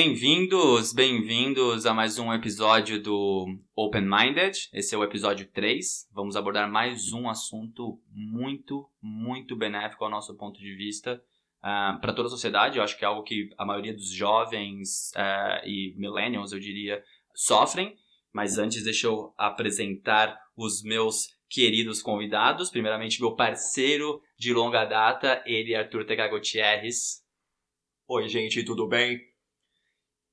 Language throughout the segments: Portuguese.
Bem-vindos, bem-vindos a mais um episódio do Open Minded. Esse é o episódio 3. Vamos abordar mais um assunto muito, muito benéfico ao nosso ponto de vista uh, ah, para toda a sociedade. Eu acho que é algo que a maioria dos jovens uh, e millennials, eu diria, sofrem. Mas antes, deixa eu apresentar os meus queridos convidados. Primeiramente, meu parceiro de longa data, ele, Arthur Tega Gutierrez. Oi, gente, tudo bem?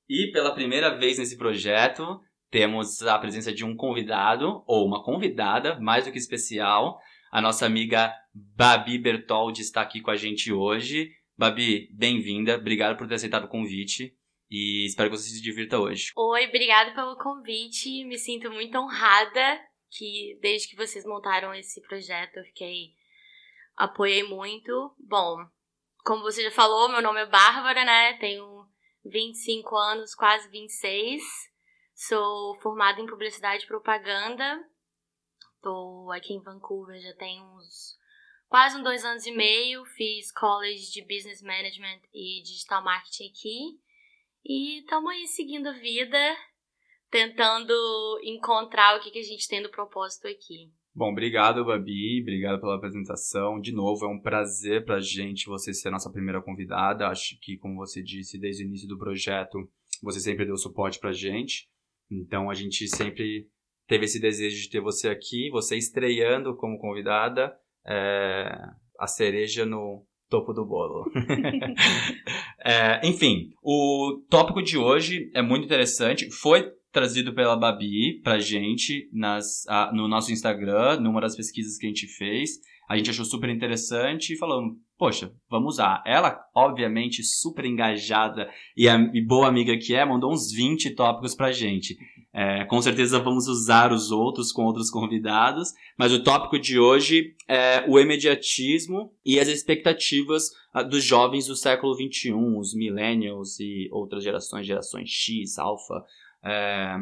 E pela primeira vez nesse projeto, temos a presença de um convidado, ou uma convidada, mais do que especial. A nossa amiga Babi Bertoldi está aqui com a gente hoje. Babi, bem-vinda. Obrigado por ter aceitado o convite. E espero que você se divirta hoje. Oi, obrigado pelo convite. Me sinto muito honrada que desde que vocês montaram esse projeto eu fiquei apoiei muito. Bom, como você já falou, meu nome é Bárbara, né? Tenho 25 anos, quase 26. Sou formada em publicidade e propaganda. Tô aqui em Vancouver já tem uns quase uns dois anos e meio. Fiz college de business management e digital marketing aqui. E estamos aí seguindo a vida, tentando encontrar o que, que a gente tem do propósito aqui. Bom, obrigado, Babi. Obrigado pela apresentação. De novo, é um prazer pra gente você ser a nossa primeira convidada. Acho que, como você disse, desde o início do projeto, você sempre deu suporte pra gente. Então, a gente sempre teve esse desejo de ter você aqui, você estreando como convidada, é, a cereja no, topo do bolo. é, enfim, o tópico de hoje é muito interessante. Foi trazido pela Babi pra gente nas, no nosso Instagram, numa das pesquisas que a gente fez. A gente achou super interessante e falou, poxa, vamos usar. Ela, obviamente, super engajada e, a, e boa amiga que é, mandou uns 20 tópicos pra gente. É, com certeza vamos usar os outros com outros convidados, mas o tópico de hoje é o imediatismo e as expectativas uh, dos jovens do século XXI, os millennials e outras gerações, gerações X, alfa. É,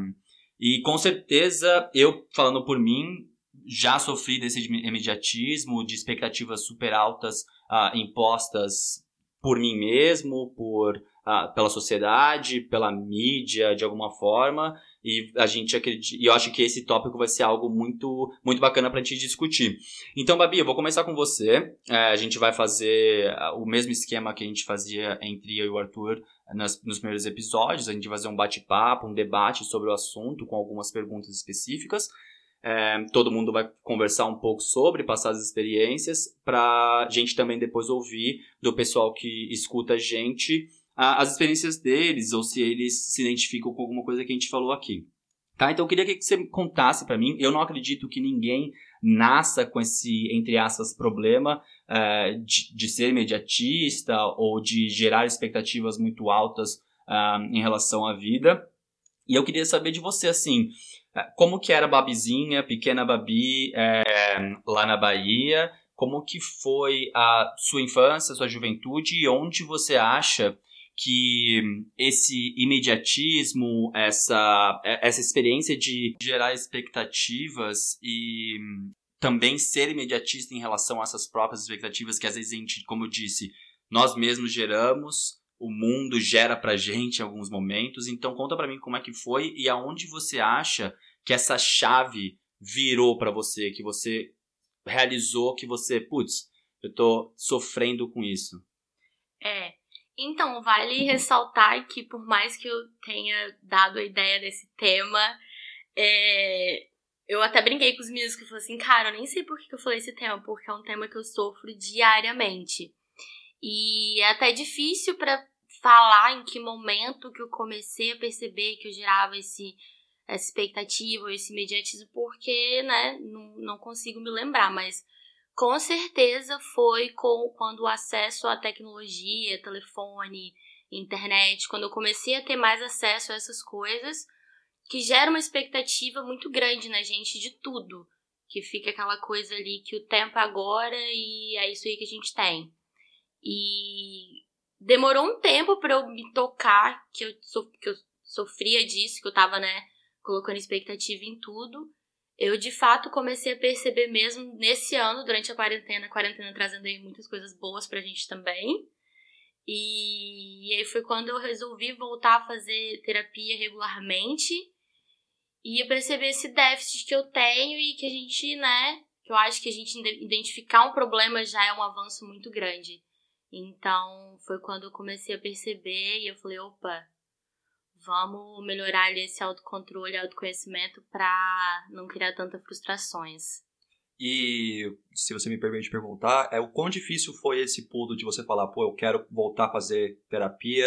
e com certeza, eu falando por mim, já sofri desse imediatismo, de expectativas super altas uh, impostas por mim mesmo, por, uh, pela sociedade, pela mídia, de alguma forma, e a gente acredita, e eu acho que esse tópico vai ser algo muito, muito bacana para a gente discutir. Então, Babi, eu vou começar com você. É, a gente vai fazer ah, o mesmo esquema que a gente fazia entre eu e o Arthur nas, nos primeiros episódios. A gente vai fazer um bate-papo, um debate sobre o assunto com algumas perguntas específicas. É, todo mundo vai conversar um pouco sobre, passar as experiências, para a gente também depois ouvir do pessoal que escuta a gente as experiências deles ou se eles se identificam com alguma coisa que a gente falou aqui. Tá? Então eu queria que você contasse para mim. Eu não acredito que ninguém nasça com esse, entre aspas, problema uh, de, de, ser imediatista ou de gerar expectativas muito altas uh, em relação à vida. E eu queria saber de você, assim, uh, como que era a Babizinha, pequena Babi, lá na Bahia? Como que foi a sua infância, sua juventude e onde você acha que esse imediatismo, essa, essa experiência de gerar expectativas e também ser imediatista em relação a essas próprias expectativas que às vezes a gente, como eu disse, nós mesmos geramos, o mundo gera pra gente em alguns momentos. Então conta para mim como é que foi e aonde você acha que essa chave virou para você, que você realizou, que você, putz, eu tô sofrendo com isso. Então, vale ressaltar que por mais que eu tenha dado a ideia desse tema, é... eu até brinquei com os meninos que eu falei assim, cara, eu nem sei por que eu falei esse tema, porque é um tema que eu sofro diariamente. E é até difícil para falar em que momento que eu comecei a perceber que eu gerava esse essa expectativa, esse imediatismo, porque, né, não, não consigo me lembrar, mas com certeza foi com quando o acesso à tecnologia, telefone, internet, quando eu comecei a ter mais acesso a essas coisas, que gera uma expectativa muito grande na gente de tudo. Que fica aquela coisa ali que o tempo é agora e é isso aí que a gente tem. E demorou um tempo para eu me tocar que eu, so, que eu sofria disso, que eu tava, né, colocando expectativa em tudo eu de fato comecei a perceber mesmo nesse ano, durante a quarentena, a quarentena trazendo aí muitas coisas boas pra gente também. E, e aí foi quando eu resolvi voltar a fazer terapia regularmente e eu percebi esse déficit que eu tenho e que a gente, né, que eu acho que a gente identificar um problema já é um avanço muito grande. Então, foi quando eu comecei a perceber e eu falei, opa, vamos melhorar ali esse autocontrole, autoconhecimento para não criar tantas frustrações. E se você me permite perguntar, é o quão difícil foi esse pulo de você falar, pô, eu quero voltar a fazer terapia,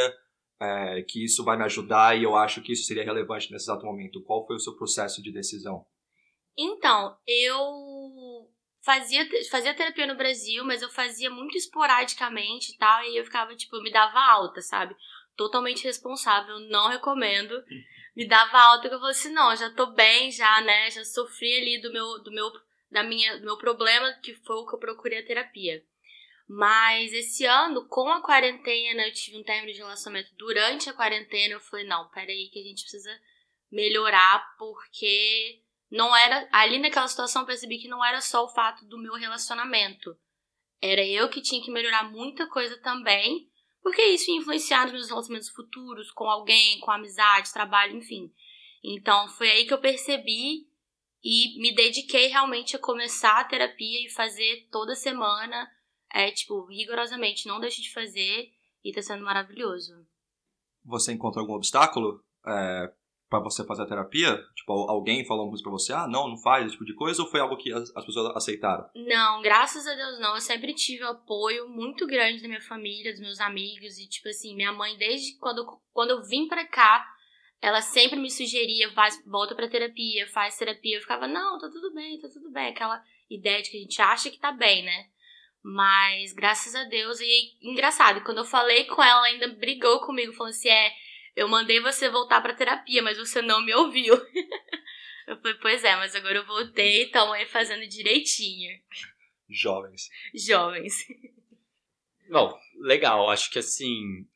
é, que isso vai me ajudar e eu acho que isso seria relevante nesse exato momento. Qual foi o seu processo de decisão? Então, eu fazia, fazia terapia no Brasil, mas eu fazia muito esporadicamente e tal, e eu ficava, tipo, eu me dava alta, sabe? Totalmente responsável, não recomendo. Me dava alta que eu falei assim, não, já tô bem, já, né? Já sofri ali do meu, do meu da minha, do meu problema, que foi o que eu procurei a terapia. Mas esse ano, com a quarentena, eu tive um término de relacionamento durante a quarentena. Eu falei, não, peraí, que a gente precisa melhorar, porque não era. Ali naquela situação eu percebi que não era só o fato do meu relacionamento. Era eu que tinha que melhorar muita coisa também, porque isso ia influenciar nos meus relacionamentos futuros, com alguém, com amizade, trabalho, enfim. Então foi aí que eu percebi e me dediquei realmente a começar a terapia e fazer toda semana, é tipo, rigorosamente, não deixe de fazer e tá sendo maravilhoso. Você encontra algum obstáculo é, para você fazer a terapia? Tipo, alguém falou alguma coisa pra você, ah, não, não faz esse tipo de coisa, ou foi algo que as, as pessoas aceitaram? Não, graças a Deus não. Eu sempre tive apoio muito grande da minha família, dos meus amigos, e tipo assim, minha mãe, desde quando, quando eu vim pra cá, ela sempre me sugeria, faz, volta pra terapia, faz terapia. Eu ficava, não, tá tudo bem, tá tudo bem. Aquela ideia de que a gente acha que tá bem, né? Mas, graças a Deus, e engraçado, quando eu falei com ela, ela ainda brigou comigo, falando assim, é, eu mandei você voltar pra terapia, mas você não me ouviu. eu falei, pois é, mas agora eu voltei, estão aí fazendo direitinho. Jovens. Jovens. Bom, legal, acho que assim,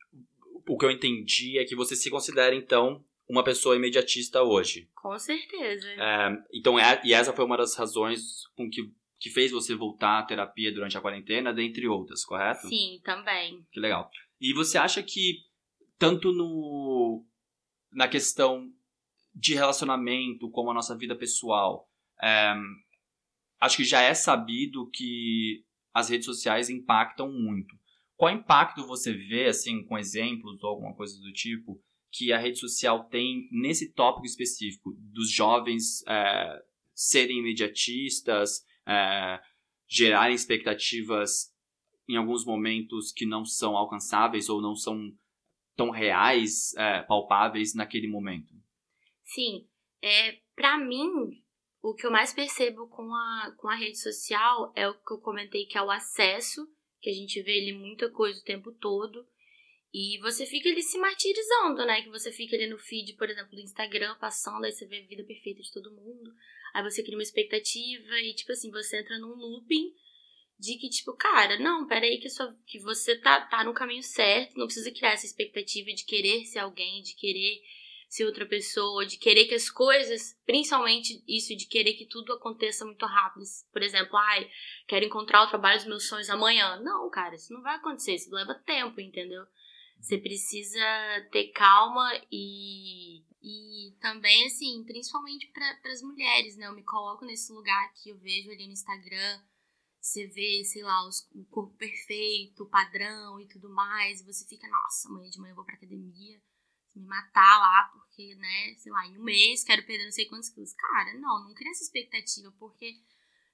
o que eu entendi é que você se considera, então, uma pessoa imediatista hoje. Com certeza. É, então, é, e essa foi uma das razões com que, que fez você voltar à terapia durante a quarentena, dentre outras, correto? Sim, também. Que legal. E você acha que, tanto no na questão de relacionamento, como a nossa vida pessoal, é, acho que já é sabido que as redes sociais impactam muito. Qual impacto você vê, assim, com exemplos ou alguma coisa do tipo, que a rede social tem nesse tópico específico dos jovens é, serem imediatistas, é, gerarem expectativas em alguns momentos que não são alcançáveis ou não são tão reais, é, palpáveis naquele momento? Sim, é, para mim o que eu mais percebo com a, com a rede social é o que eu comentei que é o acesso, que a gente vê ele muita coisa o tempo todo. E você fica ali se martirizando, né? Que você fica ali no feed, por exemplo, do Instagram, passando, aí você vê a vida perfeita de todo mundo. Aí você cria uma expectativa e, tipo assim, você entra num looping de que, tipo, cara, não, peraí que, sua, que você tá, tá no caminho certo, não precisa criar essa expectativa de querer ser alguém, de querer ser outra pessoa, de querer que as coisas, principalmente isso de querer que tudo aconteça muito rápido. Por exemplo, ai, quero encontrar o trabalho dos meus sonhos amanhã. Não, cara, isso não vai acontecer, isso leva tempo, entendeu? Você precisa ter calma e, e também, assim, principalmente para as mulheres, né? Eu me coloco nesse lugar que eu vejo ali no Instagram. Você vê, sei lá, os, o corpo perfeito, o padrão e tudo mais. E você fica, nossa, amanhã de manhã eu vou pra academia, me matar lá, porque, né, sei lá, em um mês quero perder não sei quantos quilos. Cara, não, não cria essa expectativa, porque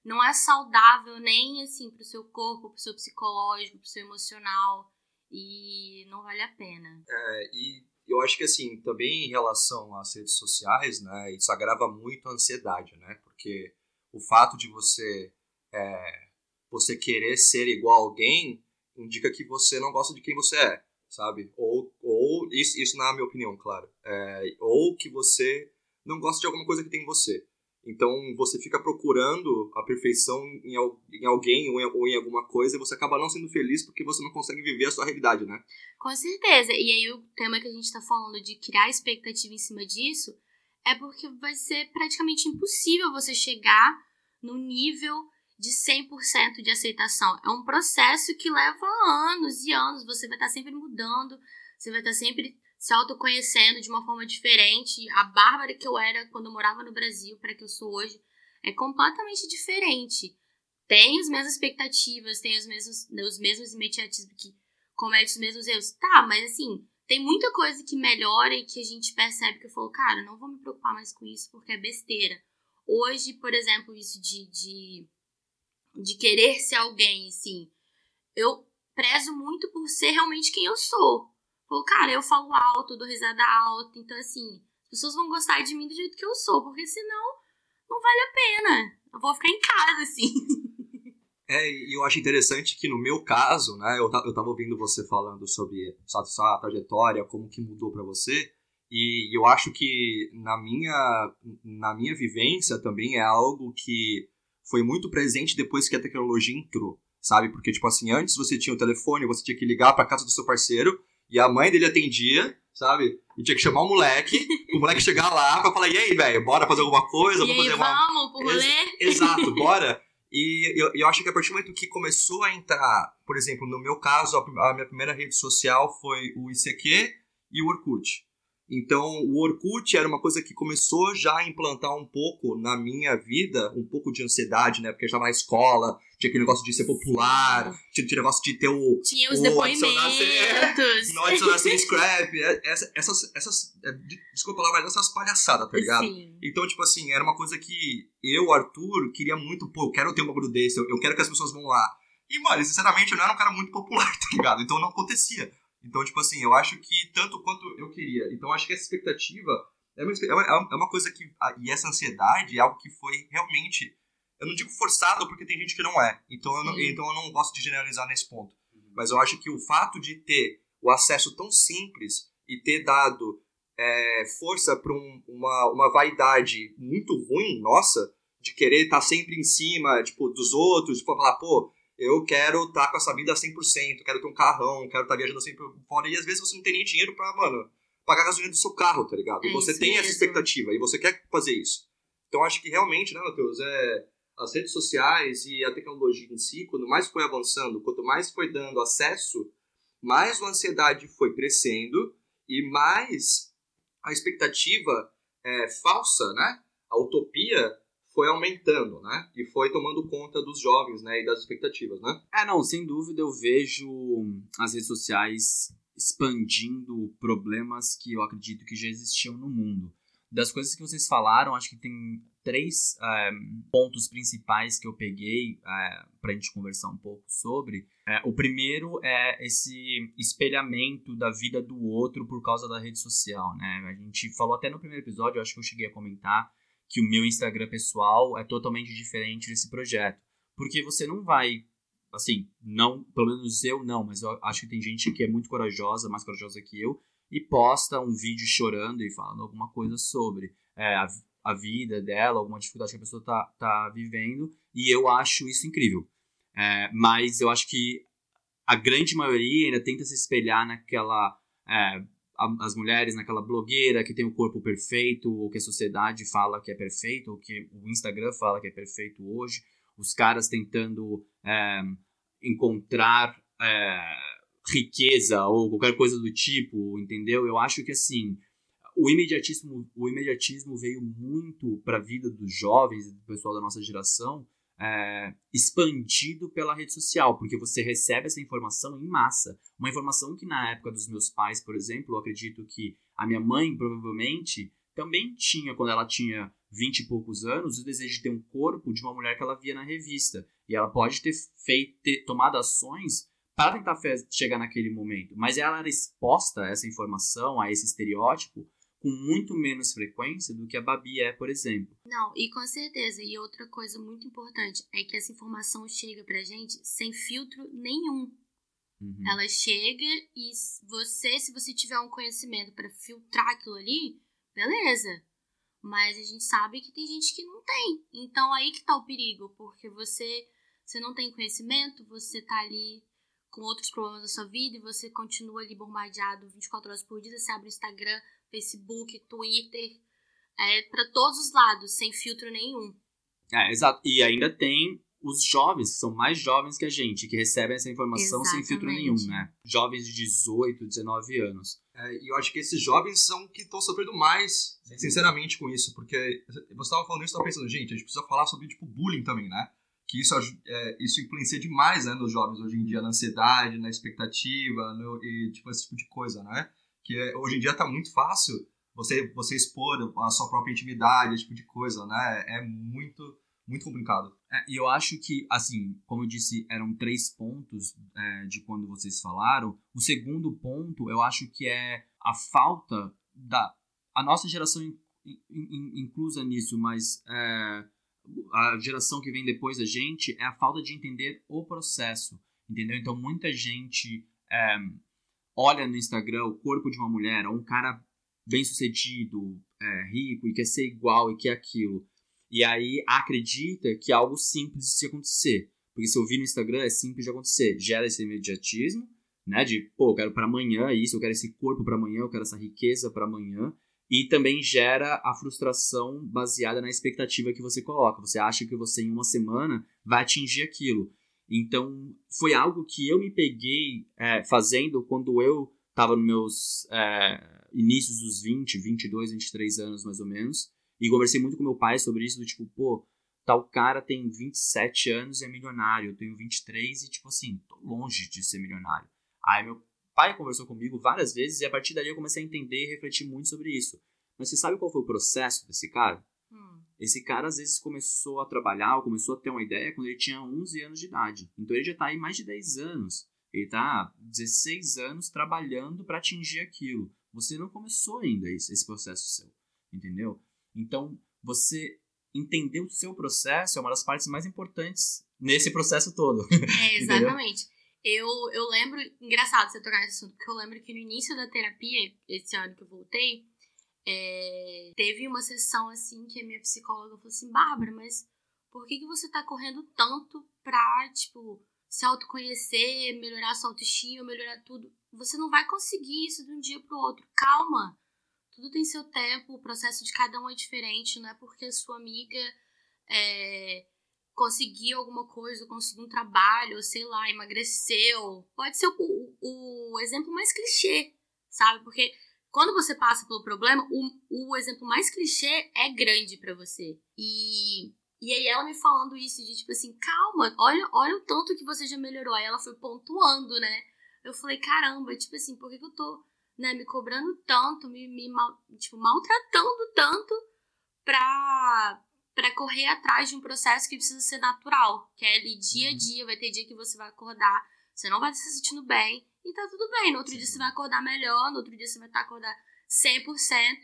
não é saudável nem, assim, pro seu corpo, pro seu psicológico, pro seu emocional e não vale a pena. É, e eu acho que assim, também em relação às redes sociais, né, isso agrava muito a ansiedade, né? Porque o fato de você é, você querer ser igual a alguém indica que você não gosta de quem você é, sabe? Ou, ou isso, isso na minha opinião, claro. É, ou que você não gosta de alguma coisa que tem em você. Então você fica procurando a perfeição em, em alguém ou em, ou em, alguma coisa e você acaba não sendo feliz porque você não consegue viver a sua realidade, né? Com certeza. E aí o tema que a gente está falando de criar expectativa em cima disso é porque vai ser praticamente impossível você chegar no nível de 100% de aceitação. É um processo que leva anos e anos. Você vai estar sempre mudando, você vai estar sempre se autoconhecendo de uma forma diferente. A Bárbara que eu era quando eu morava no Brasil para que eu sou hoje é completamente diferente. Tem as mesmas expectativas, tem os mesmos, os mesmos imediatismos que comete os mesmos erros. Tá, mas assim, tem muita coisa que melhora e que a gente percebe que eu falo, cara, não vou me preocupar mais com isso porque é besteira. Hoje, por exemplo, isso de, de, de querer ser alguém, assim, eu prezo muito por ser realmente quem eu sou. Falo, cara, eu falo alto, dou risada alta, então assim, as pessoas vão gostar de mim do jeito que eu sou, porque senão não vale a pena. Eu vou ficar em casa, assim. É, e eu acho interessante que no meu caso, né, eu, eu tava ouvindo você falando sobre sua, sua trajetória, como que mudou para você, e eu acho que na minha, na minha vivência também é algo que foi muito presente depois que a tecnologia entrou, sabe? Porque, tipo assim, antes você tinha o telefone, você tinha que ligar pra casa do seu parceiro, e a mãe dele atendia, sabe? E tinha que chamar o moleque, o moleque chegar lá pra falar, e aí, velho, bora fazer alguma coisa? E aí, fazer vamos pro rolê? Ex exato, bora. E eu, eu acho que a partir do momento que começou a entrar, por exemplo, no meu caso, a, a minha primeira rede social foi o ICQ e o Orkut. Então, o Orkut era uma coisa que começou já a implantar um pouco na minha vida, um pouco de ansiedade, né? Porque eu estava na escola, tinha aquele negócio de ser popular, tinha aquele negócio de ter o. Tinha os o depoimentos. Não adicionar sem scrap. É, essas, essas, essas. É, desculpa lá, mas essas palhaçadas, tá ligado? Sim. Então, tipo assim, era uma coisa que eu, Arthur, queria muito, pô, eu quero ter um bagulho desse, eu, eu quero que as pessoas vão lá. E, mano, sinceramente, eu não era um cara muito popular, tá ligado? Então não acontecia. Então, tipo assim, eu acho que tanto quanto eu queria. Então, acho que essa expectativa é uma, é uma, é coisa que. E essa ansiedade é algo que foi realmente. Eu não digo forçado porque tem gente que não é. Então, eu não, então eu não gosto de generalizar nesse ponto. Uhum. Mas eu acho que o fato de ter o acesso tão simples e ter dado é, força para um, uma, uma vaidade muito ruim, nossa, de querer estar tá sempre em cima, tipo, dos outros, tipo, falar, pô, eu quero estar tá com essa vida 100%, quero ter um carrão, quero estar tá viajando sempre fora. E às vezes você não tem nem dinheiro pra, mano, pagar a gasolina do seu carro, tá ligado? E é você tem mesmo. essa expectativa e você quer fazer isso. Então acho que realmente, né, Matheus, é, as redes sociais e a tecnologia em si, quanto mais foi avançando, quanto mais foi dando acesso, mais a ansiedade foi crescendo e mais a expectativa é, falsa, né? A utopia foi aumentando, né? E foi tomando conta dos jovens, né? E das expectativas, né? É, não, sem dúvida eu vejo as redes sociais expandindo problemas que eu acredito que já existiam no mundo. Das coisas que vocês falaram, acho que tem três é, pontos principais que eu peguei é, para a gente conversar um pouco sobre. É, o primeiro é esse espelhamento da vida do outro por causa da rede social, né? A gente falou até no primeiro episódio, acho que eu cheguei a comentar, que o meu Instagram pessoal é totalmente diferente desse projeto. Porque você não vai, assim, não, pelo menos eu não, mas eu acho que tem gente que é muito corajosa, mais corajosa que eu, e posta um vídeo chorando e falando alguma coisa sobre é, a, a vida dela, alguma dificuldade que a pessoa tá, tá vivendo, e eu acho isso incrível. É, mas eu acho que a grande maioria ainda tenta se espelhar naquela é, as mulheres naquela blogueira que tem o corpo perfeito, ou que a sociedade fala que é perfeito, ou que o Instagram fala que é perfeito hoje, os caras tentando é, encontrar é, riqueza ou qualquer coisa do tipo, entendeu? Eu acho que assim o imediatismo, o imediatismo veio muito para a vida dos jovens do pessoal da nossa geração é, expandido pela rede social, porque você recebe essa informação em massa. Uma informação que na época dos meus pais, por exemplo, eu acredito que a minha mãe provavelmente também tinha, quando ela tinha vinte e poucos anos, o desejo de ter um corpo de uma mulher que ela via na revista. E ela pode ter feito, ter tomado ações para tentar chegar naquele momento. Mas ela era exposta a essa informação, a esse estereótipo, com muito menos frequência do que a Babi é, por exemplo. Não, e com certeza. E outra coisa muito importante é que essa informação chega pra gente sem filtro nenhum. Uhum. Ela chega e você, se você tiver um conhecimento para filtrar aquilo ali, beleza. Mas a gente sabe que tem gente que não tem. Então aí que tá o perigo, porque você, você não tem conhecimento, você tá ali com outros problemas da sua vida e você continua ali bombardeado 24 horas por dia, você abre o Instagram, Facebook, Twitter, é, para todos os lados, sem filtro nenhum. É, exato. E ainda tem os jovens, que são mais jovens que a gente, que recebem essa informação Exatamente. sem filtro nenhum, né? Jovens de 18, 19 anos. É, e eu acho que esses jovens são que estão sofrendo mais, sinceramente, com isso. Porque você estava falando isso, eu estava pensando, gente, a gente precisa falar sobre, tipo, bullying também, né? Que isso, é, isso influencia demais, né, nos jovens hoje em dia, na ansiedade, na expectativa, no, e, tipo, esse tipo de coisa, né? Que hoje em dia tá muito fácil você, você expor a sua própria intimidade, esse tipo de coisa, né? É muito, muito complicado. É, e eu acho que, assim, como eu disse, eram três pontos é, de quando vocês falaram. O segundo ponto, eu acho que é a falta da. A nossa geração in- in- in- inclusa nisso, mas é, a geração que vem depois da gente é a falta de entender o processo, entendeu? Então, muita gente é, olha no Instagram o corpo de uma mulher, ou um cara bem sucedido, é, rico, e quer ser igual e quer aquilo. E aí acredita que é algo simples de se acontecer. Porque se eu vi no Instagram é simples de acontecer. Gera esse imediatismo, né? De, pô, eu quero para amanhã isso, eu quero esse corpo para amanhã, eu quero essa riqueza para amanhã. E também gera a frustração baseada na expectativa que você coloca. Você acha que você em uma semana vai atingir aquilo. Então, foi algo que eu me peguei é, fazendo quando eu estava nos meus é, inícios dos 20, 22, 23 anos mais ou menos. E conversei muito com meu pai sobre isso, do tipo, pô, tal cara tem 27 anos e é milionário, eu tenho 23 e, tipo assim, tô longe de ser milionário. Aí meu pai conversou comigo várias vezes e a partir daí eu comecei a entender e refletir muito sobre isso. Mas você sabe qual foi o processo desse cara? Hum. Esse cara às vezes começou a trabalhar, ou começou a ter uma ideia quando ele tinha 11 anos de idade. Então ele já tá aí mais de 10 anos. Ele tá 16 anos trabalhando para atingir aquilo. Você não começou ainda esse, esse processo seu, entendeu? Então, você entender o seu processo é uma das partes mais importantes nesse processo todo. É, exatamente. Eu, eu lembro, engraçado você tocar nesse assunto, porque eu lembro que no início da terapia, esse ano que eu voltei, é, teve uma sessão assim que a minha psicóloga falou assim, Bárbara, mas por que, que você tá correndo tanto pra, tipo, se autoconhecer, melhorar sua autoestima, melhorar tudo? Você não vai conseguir isso de um dia pro outro. Calma. Tudo tem seu tempo, o processo de cada um é diferente, não é porque a sua amiga é, conseguiu alguma coisa, conseguiu um trabalho, ou sei lá, emagreceu. Pode ser o, o, o exemplo mais clichê, sabe? Porque quando você passa pelo problema, o, o exemplo mais clichê é grande pra você. E, e aí ela me falando isso de tipo assim, calma, olha, olha o tanto que você já melhorou. Aí ela foi pontuando, né? Eu falei, caramba, tipo assim, por que, que eu tô né, me cobrando tanto, me, me mal, tipo, maltratando tanto pra, pra correr atrás de um processo que precisa ser natural, que é ali dia a dia, vai ter dia que você vai acordar, você não vai estar se sentindo bem, e tá tudo bem. No outro Sim. dia você vai acordar melhor, no outro dia você vai estar acordar 100%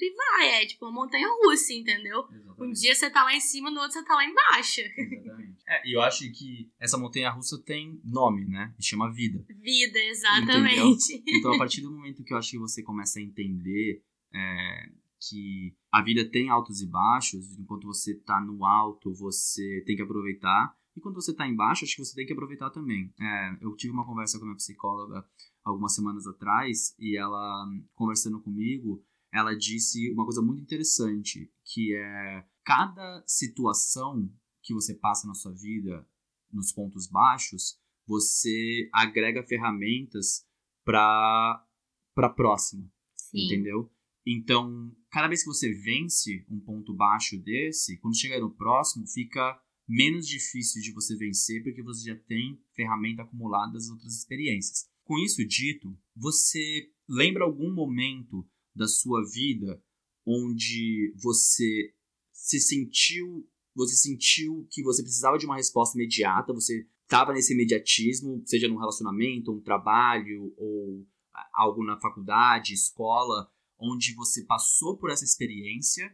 e vai, é tipo uma montanha russa, entendeu? Um dia você tá lá em cima, no outro você tá lá embaixo. Exatamente. É, e eu acho que essa montanha russa tem nome, né? E chama vida. Vida, exatamente. Então, a partir do momento que eu acho que você começa a entender é, que a vida tem altos e baixos, enquanto você tá no alto, você tem que aproveitar. E quando você tá embaixo, acho que você tem que aproveitar também. É, eu tive uma conversa com a minha psicóloga algumas semanas atrás, e ela, conversando comigo, ela disse uma coisa muito interessante, que é cada situação que você passa na sua vida, nos pontos baixos, você agrega ferramentas para para próxima, Sim. entendeu? Então, cada vez que você vence um ponto baixo desse, quando chega no próximo, fica menos difícil de você vencer porque você já tem ferramenta acumulada das outras experiências. Com isso dito, você lembra algum momento da sua vida onde você se sentiu, você sentiu que você precisava de uma resposta imediata, você estava nesse imediatismo, seja num relacionamento, um trabalho ou algo na faculdade, escola, onde você passou por essa experiência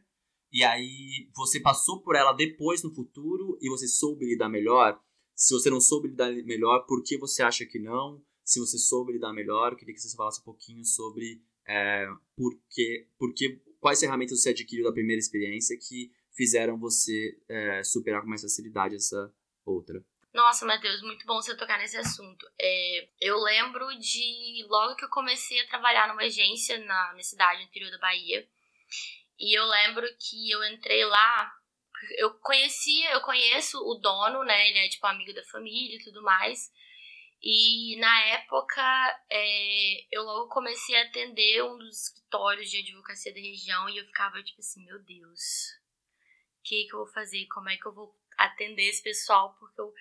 e aí você passou por ela depois no futuro e você soube lidar melhor. Se você não soube lidar melhor, por que você acha que não? Se você soube lidar melhor, eu queria que você falasse um pouquinho sobre é, por que, por que, quais ferramentas você adquiriu da primeira experiência que fizeram você é, superar com mais facilidade essa outra. Nossa, Matheus, muito bom você tocar nesse assunto. É, eu lembro de logo que eu comecei a trabalhar numa agência na minha cidade, no interior da Bahia. E eu lembro que eu entrei lá, Eu conhecia, eu conheço o dono, né? Ele é tipo amigo da família e tudo mais. E na época é, eu logo comecei a atender um dos escritórios de advocacia da região e eu ficava tipo assim, meu Deus, o que, que eu vou fazer? Como é que eu vou atender esse pessoal? Porque eu.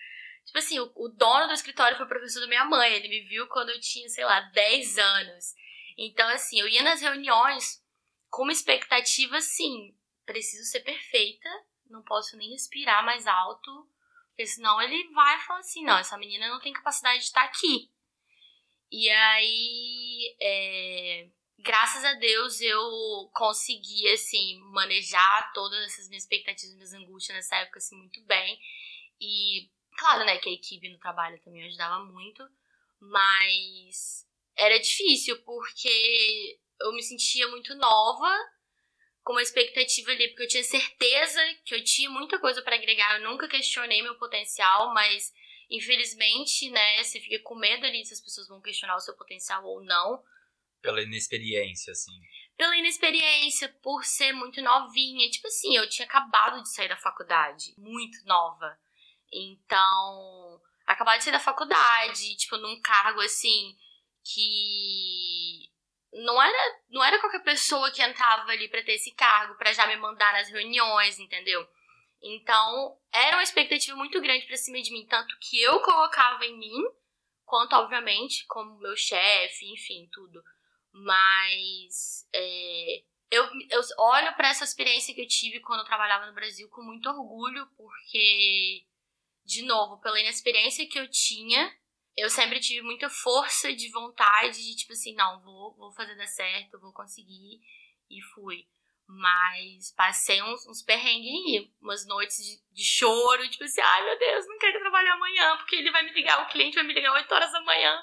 Tipo assim, o, o dono do escritório foi professor da minha mãe. Ele me viu quando eu tinha, sei lá, 10 anos. Então, assim, eu ia nas reuniões com uma expectativa assim: preciso ser perfeita, não posso nem respirar mais alto porque senão ele vai falar assim: não, essa menina não tem capacidade de estar aqui. E aí, é, graças a Deus, eu consegui, assim, manejar todas essas minhas expectativas, minhas angústias nessa época, assim, muito bem. E, claro, né, que a equipe no trabalho também ajudava muito, mas era difícil porque eu me sentia muito nova com uma expectativa ali, porque eu tinha certeza que eu tinha muita coisa para agregar, eu nunca questionei meu potencial, mas infelizmente, né, você fica com medo ali se as pessoas vão questionar o seu potencial ou não. Pela inexperiência, assim. Pela inexperiência, por ser muito novinha. Tipo assim, eu tinha acabado de sair da faculdade, muito nova. Então, acabado de sair da faculdade, tipo, num cargo assim que não era, não era qualquer pessoa que entrava ali para ter esse cargo, para já me mandar nas reuniões, entendeu? Então, era uma expectativa muito grande para cima de mim, tanto que eu colocava em mim, quanto, obviamente, como meu chefe, enfim, tudo. Mas é, eu, eu olho para essa experiência que eu tive quando eu trabalhava no Brasil com muito orgulho, porque, de novo, pela inexperiência que eu tinha, eu sempre tive muita força de vontade de, tipo assim, não, vou, vou fazer dar certo, vou conseguir. E fui. Mas passei uns, uns perrengues aí, umas noites de, de, choro, tipo assim, ai meu Deus, não quero trabalhar amanhã, porque ele vai me ligar, o cliente vai me ligar 8 horas da manhã,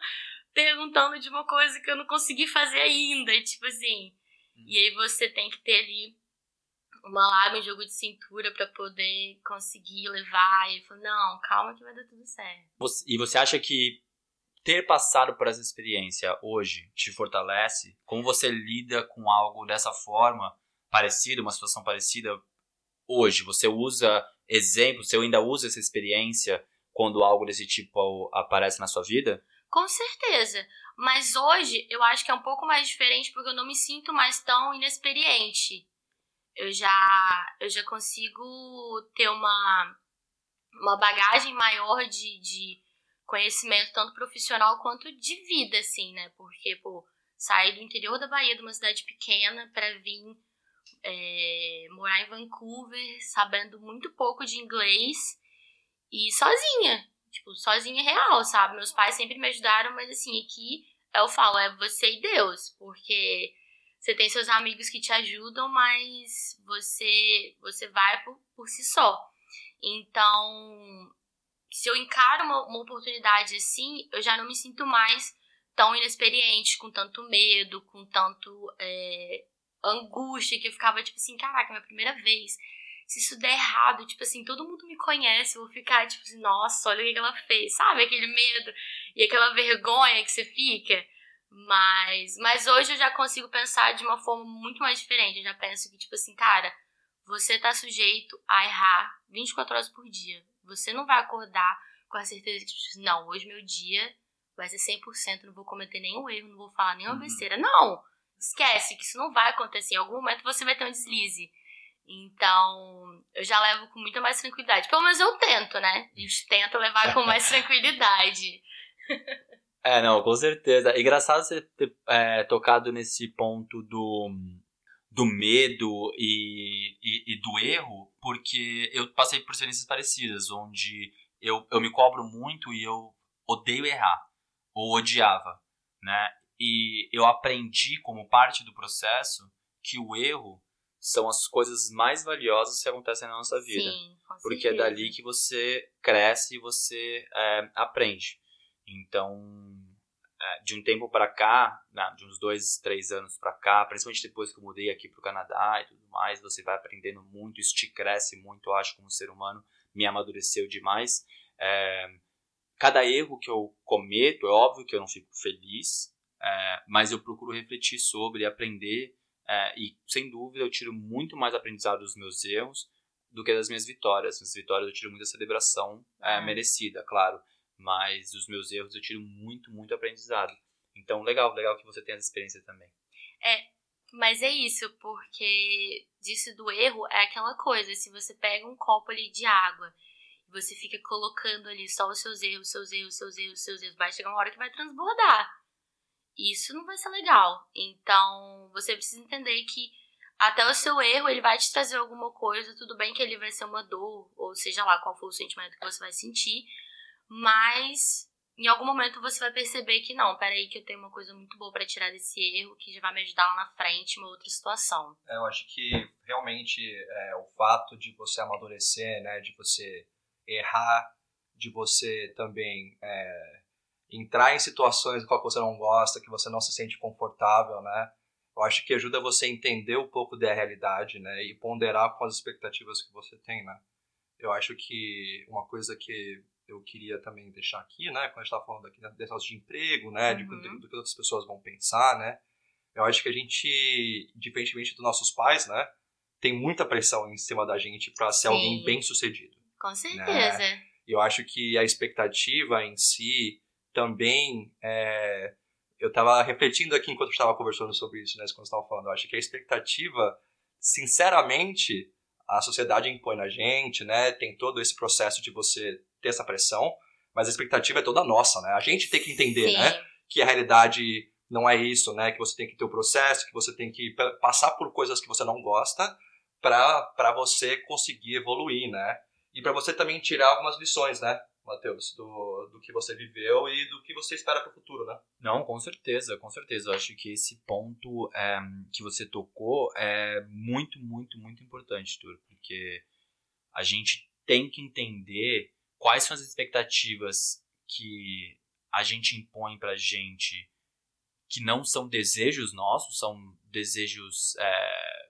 perguntando de uma coisa que eu não consegui fazer ainda, tipo assim. Hum. E aí você tem que ter ali uma lábia, um jogo de cintura para poder conseguir levar. E falou, não, calma que vai dar tudo certo. E você acha que ter passado por essa experiência hoje te fortalece? Como você lida com algo dessa forma, parecida, uma situação parecida hoje? Você usa exemplos, você ainda usa essa experiência quando algo desse tipo aparece na sua vida? Com certeza. Mas hoje eu acho que é um pouco mais diferente porque eu não me sinto mais tão inexperiente. Eu já, eu já consigo ter uma, uma bagagem maior de, de conhecimento tanto profissional quanto de vida, assim, né? Porque, pô, sair do interior da Bahia, de uma cidade pequena, para vir é, morar em Vancouver, sabendo muito pouco de inglês e sozinha. Tipo, sozinha real, sabe? Meus pais sempre me ajudaram, mas assim, aqui eu falo, é você e Deus, porque você tem seus amigos que te ajudam, mas você você vai por, por si só. Então, se eu encaro uma, uma oportunidade assim, eu já não me sinto mais tão inexperiente, com tanto medo, com tanto é, angústia, que eu ficava tipo assim, caraca, minha primeira vez. Se isso der errado, tipo assim, todo mundo me conhece, eu vou ficar tipo assim, nossa, olha o que ela fez, sabe? Aquele medo e aquela vergonha que você fica. Mas, mas hoje eu já consigo pensar de uma forma muito mais diferente. Eu já penso que, tipo assim, cara, você tá sujeito a errar 24 horas por dia. Você não vai acordar com a certeza que, tipo, não, hoje meu dia vai ser 100%, não vou cometer nenhum erro, não vou falar nenhuma uhum. besteira. Não! Esquece que isso não vai acontecer. Em algum momento você vai ter um deslize. Então, eu já levo com muita mais tranquilidade. Pelo menos eu tento, né? A gente tenta levar com mais tranquilidade. É, não, com certeza. engraçado você ter é, tocado nesse ponto do, do medo e, e, e, do erro, porque eu passei por experiências parecidas, onde eu, eu me cobro muito e eu odeio errar, ou odiava, né? E eu aprendi como parte do processo que o erro são as coisas mais valiosas que acontecem na nossa vida. Sim, porque é dali que você cresce e você é, aprende. Então, de um tempo para cá, não, de uns dois, três anos para cá, principalmente depois que eu mudei aqui para o Canadá e tudo mais, você vai aprendendo muito, isso te cresce muito, eu acho, como ser humano, me amadureceu demais. É, cada erro que eu cometo, é óbvio que eu não fico feliz, é, mas eu procuro refletir sobre, aprender, é, e sem dúvida eu tiro muito mais aprendizado dos meus erros do que das minhas vitórias. As vitórias eu tiro muita celebração é, merecida, claro. Mas dos meus erros eu tiro muito, muito aprendizado. Então, legal, legal que você tenha essa experiência também. É, mas é isso, porque disso do erro é aquela coisa, se você pega um copo ali de água e você fica colocando ali só os seus erros, seus erros, seus erros, seus erros, vai chegar uma hora que vai transbordar. Isso não vai ser legal. Então, você precisa entender que até o seu erro, ele vai te trazer alguma coisa, tudo bem que ele vai ser uma dor, ou seja lá qual for o sentimento que você vai sentir, mas em algum momento você vai perceber que não, peraí que eu tenho uma coisa muito boa para tirar desse erro que já vai me ajudar lá na frente em uma outra situação. É, eu acho que realmente é, o fato de você amadurecer, né, de você errar, de você também é, entrar em situações em qual você não gosta, que você não se sente confortável, né, eu acho que ajuda você a entender um pouco da realidade, né, e ponderar com as expectativas que você tem, né. Eu acho que uma coisa que eu queria também deixar aqui, né, quando a gente estava falando aqui desse negócio de emprego, né, uhum. de, do que outras pessoas vão pensar, né, eu acho que a gente, diferentemente dos nossos pais, né, tem muita pressão em cima da gente para ser alguém bem sucedido. Com né. certeza. Né? Eu acho que a expectativa em si também é, eu estava refletindo aqui enquanto estava conversando sobre isso, né, quando estava falando. Eu acho que a expectativa, sinceramente, a sociedade impõe na gente, né? Tem todo esse processo de você ter essa pressão, mas a expectativa é toda nossa, né? A gente tem que entender, Sim. né? Que a realidade não é isso, né? Que você tem que ter o processo, que você tem que passar por coisas que você não gosta para você conseguir evoluir, né? E para você também tirar algumas lições, né? Matheus, do, do que você viveu e do que você espera para o futuro, né? Não, com certeza, com certeza. Eu acho que esse ponto é, que você tocou é muito, muito, muito importante, Tur, porque a gente tem que entender quais são as expectativas que a gente impõe pra gente que não são desejos nossos, são desejos é,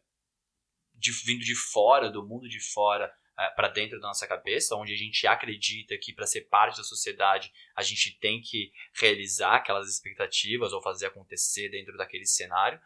de, vindo de fora, do mundo de fora, é, para dentro da nossa cabeça, onde a gente acredita que para ser parte da sociedade a gente tem que realizar aquelas expectativas ou fazer acontecer dentro daquele cenário.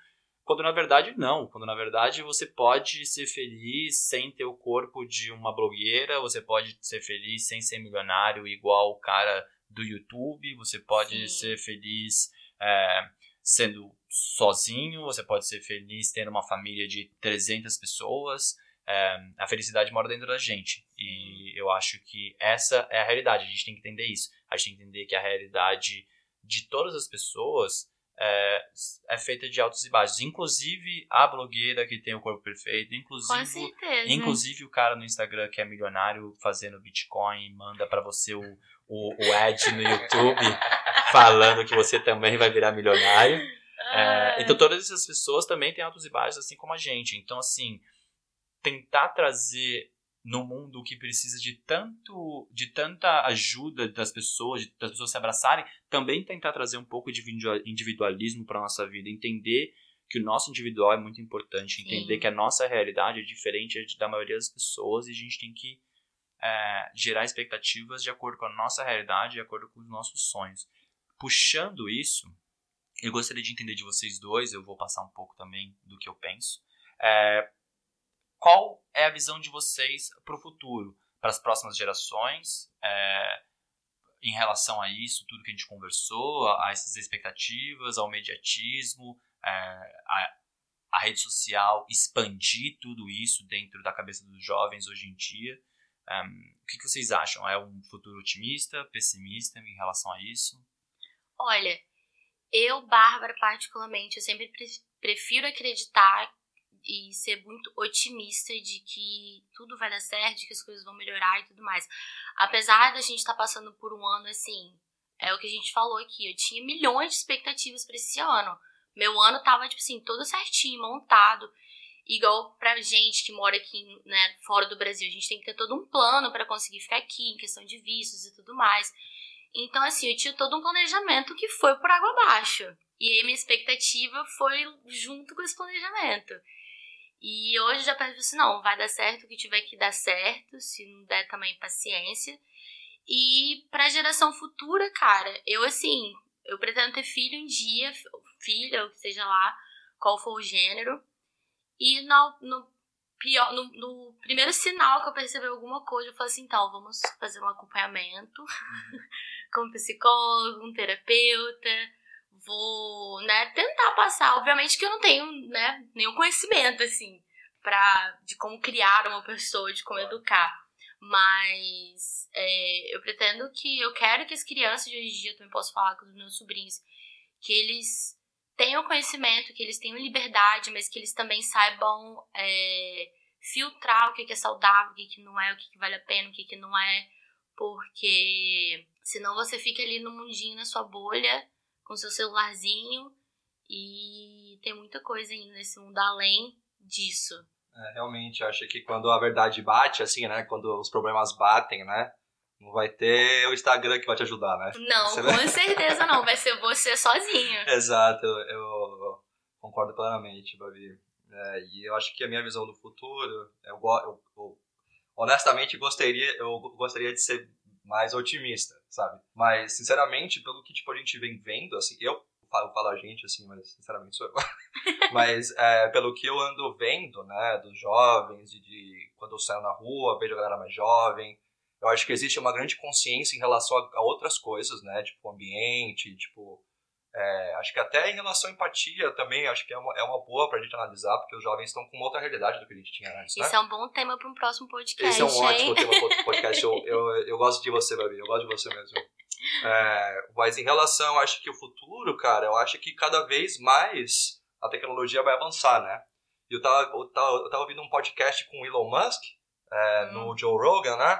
Quando na verdade não, quando na verdade você pode ser feliz sem ter o corpo de uma blogueira, você pode ser feliz sem ser milionário igual o cara do YouTube, você pode Sim. ser feliz é, sendo sozinho, você pode ser feliz tendo uma família de 300 pessoas. É, a felicidade mora dentro da gente e eu acho que essa é a realidade. A gente tem que entender isso. A gente tem que entender que a realidade de todas as pessoas é, é, feita de altos e baixos. Inclusive a blogueira que tem o corpo perfeito, inclusive, inclusive o cara no Instagram que é milionário fazendo Bitcoin manda para você o, o, o ad no YouTube falando que você também vai virar milionário. É, então todas essas pessoas também têm altos e baixos, assim como a gente. Então, assim, tentar trazer no mundo que precisa de tanto de tanta ajuda das pessoas, das pessoas se abraçarem, também tentar trazer um pouco de individualismo para nossa vida, entender que o nosso individual é muito importante, entender Sim. que a nossa realidade é diferente da maioria das pessoas e a gente tem que é, gerar expectativas de acordo com a nossa realidade, de acordo com os nossos sonhos. Puxando isso, eu gostaria de entender de vocês dois, eu vou passar um pouco também do que eu penso. É, qual é a visão de vocês para o futuro, para as próximas gerações, é, em relação a isso, tudo que a gente conversou, a, a essas expectativas, ao mediatismo, é, a, a rede social expandir tudo isso dentro da cabeça dos jovens hoje em dia. Um, o que, que, vocês acham? É um futuro otimista, pessimista em relação a isso? Olha, eu, Bárbara, particularmente, eu sempre prefiro acreditar e ser muito otimista de que tudo vai dar certo, de que as coisas vão melhorar e tudo mais. Apesar da gente estar tá passando por um ano assim, é o que a gente falou aqui, eu tinha milhões de expectativas para esse ano. Meu ano tava, tipo assim, todo certinho, montado. Igual pra gente que mora aqui, né, fora do Brasil, a gente tem que ter todo um plano para conseguir ficar aqui, em questão de vistos e tudo mais. Então, assim, eu tinha todo um planejamento que foi por água abaixo. E aí minha expectativa foi junto com esse planejamento. E hoje já penso assim, não, vai dar certo o que tiver que dar certo, se não der também paciência. E pra geração futura, cara, eu assim, eu pretendo ter filho um dia, filha, ou que seja lá, qual for o gênero. E no, no pior, no, no, primeiro sinal que eu percebi alguma coisa, eu falei assim, então, vamos fazer um acompanhamento uhum. com um psicólogo, um terapeuta, vou, né, tentar passar. Obviamente que eu não tenho, né, nenhum conhecimento, assim, pra, de como criar uma pessoa, de como educar. Mas é, eu pretendo que, eu quero que as crianças de hoje em dia, eu também posso falar com os meus sobrinhos, que eles tenham conhecimento, que eles tenham liberdade, mas que eles também saibam é, filtrar o que, é saudável, o que, não é, o que, vale a pena, o que não é, porque senão você fica ali no mundinho, na sua bolha, com seu celularzinho, e tem muita coisa ainda nesse mundo além disso. É, realmente, acho que quando a verdade bate, assim, né, quando os problemas batem, né, não vai ter o Instagram que vai te ajudar, né? Não, você com vai... certeza não. Vai ser você sozinho. Exato, eu, eu, concordo plenamente, Babi. É, e eu acho que a minha visão do futuro, eu, eu, eu, honestamente gostaria, eu gostaria de ser mais otimista, sabe? Mas, sinceramente, pelo que tipo, a gente vem vendo, assim, eu falo, falo a gente, assim, mas sinceramente sou eu. mas é, pelo que eu ando vendo, né, dos jovens, de quando eu saio na rua, vejo a galera mais jovem, eu acho que existe uma grande consciência em relação a, a outras coisas, né? Tipo, ambiente, tipo. É, acho que até em relação à empatia também, acho que é uma, é uma boa pra gente analisar, porque os jovens estão com uma outra realidade do que a gente tinha antes. Né? Isso é um bom tema para um próximo podcast. Esse é um hein? ótimo tema para outro podcast. eu, eu, eu gosto de você, Babi, eu gosto de você mesmo. É, mas em relação, acho que o futuro, cara, eu acho que cada vez mais a tecnologia vai avançar, né? Eu tava, eu tava, eu tava ouvindo um podcast com o Elon Musk, é, hum. no Joe Rogan, né?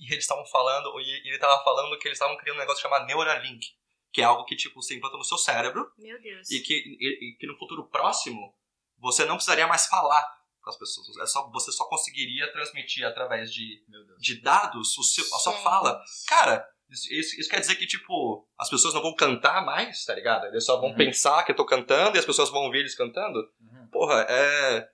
e eles estavam falando, e ele estava falando que eles estavam criando um negócio chamado Neuralink, que é algo que, tipo, você implanta no seu cérebro. Meu Deus. E que, e, e que no futuro próximo, você não precisaria mais falar com as pessoas. É só, você só conseguiria transmitir através de, de dados o seu, a sua fala. Cara, isso, isso, quer dizer que, tipo, as pessoas não vão cantar mais, tá ligado? Eles só vão uhum. pensar que eu tô cantando e as pessoas vão ouvir eles cantando. Uhum. Porra, é.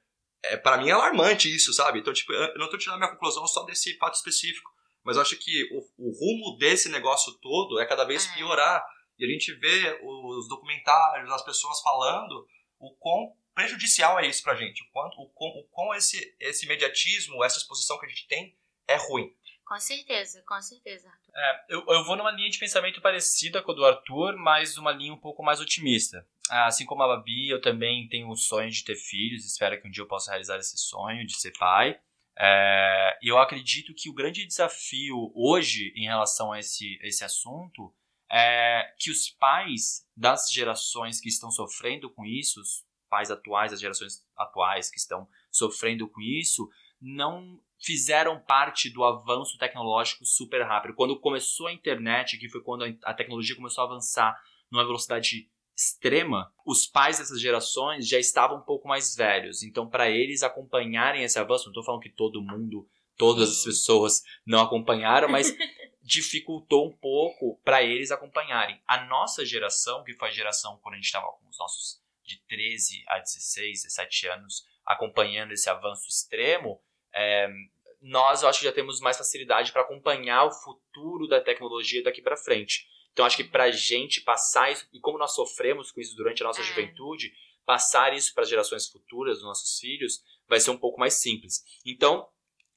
é para mim é alarmante isso, sabe? Então, tipo, eu não tô tirando minha conclusão só desse fato específico. Mas eu acho que o, o rumo desse negócio todo é cada vez é. piorar. E a gente vê os documentários, as pessoas falando o quão prejudicial é isso pra gente, o quanto o quão, o quão esse, esse imediatismo, essa exposição que a gente tem é ruim. Com certeza, com certeza, Arthur. É, eu, eu vou numa linha de pensamento parecida com a do Arthur, mas uma linha um pouco mais otimista. Assim como a Babi, eu também tenho o sonho de ter filhos, espero que um dia eu possa realizar esse sonho de ser pai. É, eu acredito que o grande desafio hoje em relação a esse, esse assunto é que os pais das gerações que estão sofrendo com isso, os pais atuais, as gerações atuais que estão sofrendo com isso, não fizeram parte do avanço tecnológico super rápido. Quando começou a internet, que foi quando a tecnologia começou a avançar numa velocidade extrema, os pais dessas gerações já estavam um pouco mais velhos. Então, para eles acompanharem esse avanço, não estou falando que todo mundo, todas as pessoas não acompanharam, mas dificultou um pouco para eles acompanharem. A nossa geração, que foi a geração quando a gente estava com os nossos de 13 a 16, 17 anos, acompanhando esse avanço extremo, é, nós eu acho que já temos mais facilidade para acompanhar o futuro da tecnologia daqui para frente. Então acho que pra gente passar isso, e como nós sofremos com isso durante a nossa é. juventude, passar isso para as gerações futuras, dos nossos filhos, vai ser um pouco mais simples. Então,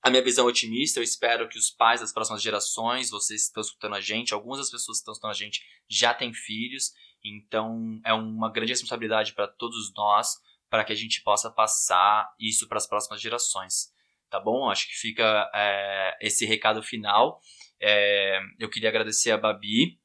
a minha visão é otimista, eu espero que os pais das próximas gerações, vocês que estão escutando a gente, algumas das pessoas que estão escutando a gente já têm filhos, então é uma grande responsabilidade para todos nós, para que a gente possa passar isso para as próximas gerações. Tá bom? Acho que fica é, esse recado final. É, eu queria agradecer a Babi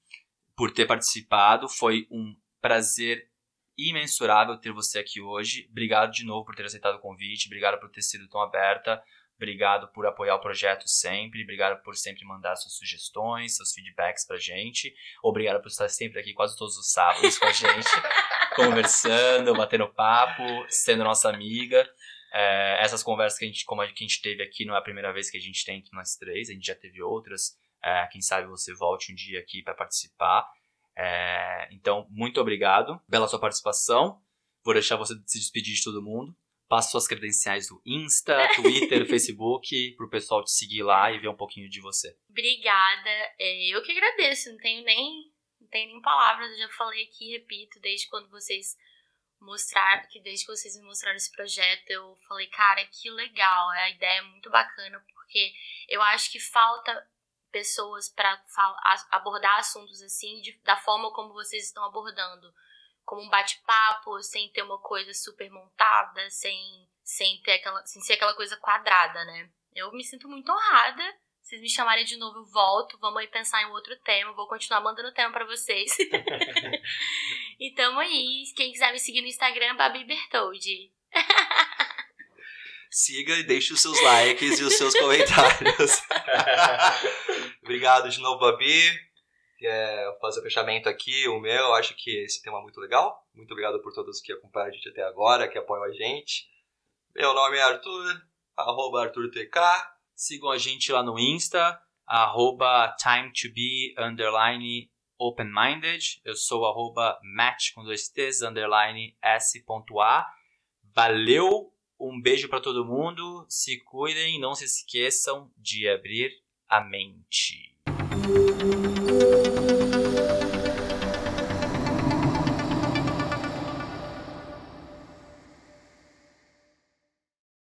por ter participado. Foi um prazer imensurável ter você aqui hoje. Obrigado de novo por ter aceitado o convite. Obrigado por ter sido tão aberta. Obrigado por apoiar o projeto sempre. Obrigado por sempre mandar suas sugestões, seus feedbacks pra gente. Obrigado por estar sempre aqui quase todos os sábados com a gente, conversando, batendo papo, sendo nossa amiga. É, essas conversas que a, gente, como a gente teve aqui não é a primeira vez que a gente tem entre nós três, a gente já teve outras é, quem sabe você volte um dia aqui para participar. É, então, muito obrigado pela sua participação. Vou deixar você se despedir de todo mundo. Passe suas credenciais do Insta, Twitter, Facebook, para o pessoal te seguir lá e ver um pouquinho de você. Obrigada. É, eu que agradeço. Não tenho nem, não tenho nem palavras. Eu já falei aqui, repito, desde quando vocês mostrar, que desde que vocês me mostraram esse projeto, eu falei, cara, que legal, a ideia é muito bacana, porque eu acho que falta pessoas para abordar assuntos assim, de, da forma como vocês estão abordando. Como um bate-papo, sem ter uma coisa super montada, sem, sem, ter aquela, sem ser aquela coisa quadrada, né? Eu me sinto muito honrada vocês me chamarem de novo, eu volto. Vamos aí pensar em um outro tema. Vou continuar mandando tema para vocês. e tamo aí. Quem quiser me seguir no Instagram, Babi Bertoldi. Siga e deixe os seus likes e os seus comentários. Obrigado de novo, Babi. É, fazer o fechamento aqui, o meu. Acho que esse tema é muito legal. Muito obrigado por todos que acompanharam a gente até agora, que apoiam a gente. Meu nome é Arthur, arroba ArthurTK. Sigam a gente lá no Insta, arroba time to be underline open-minded. Eu sou arroba match com dois T's, underline S.A. Valeu, um beijo para todo mundo, se cuidem, não se esqueçam de abrir a mente.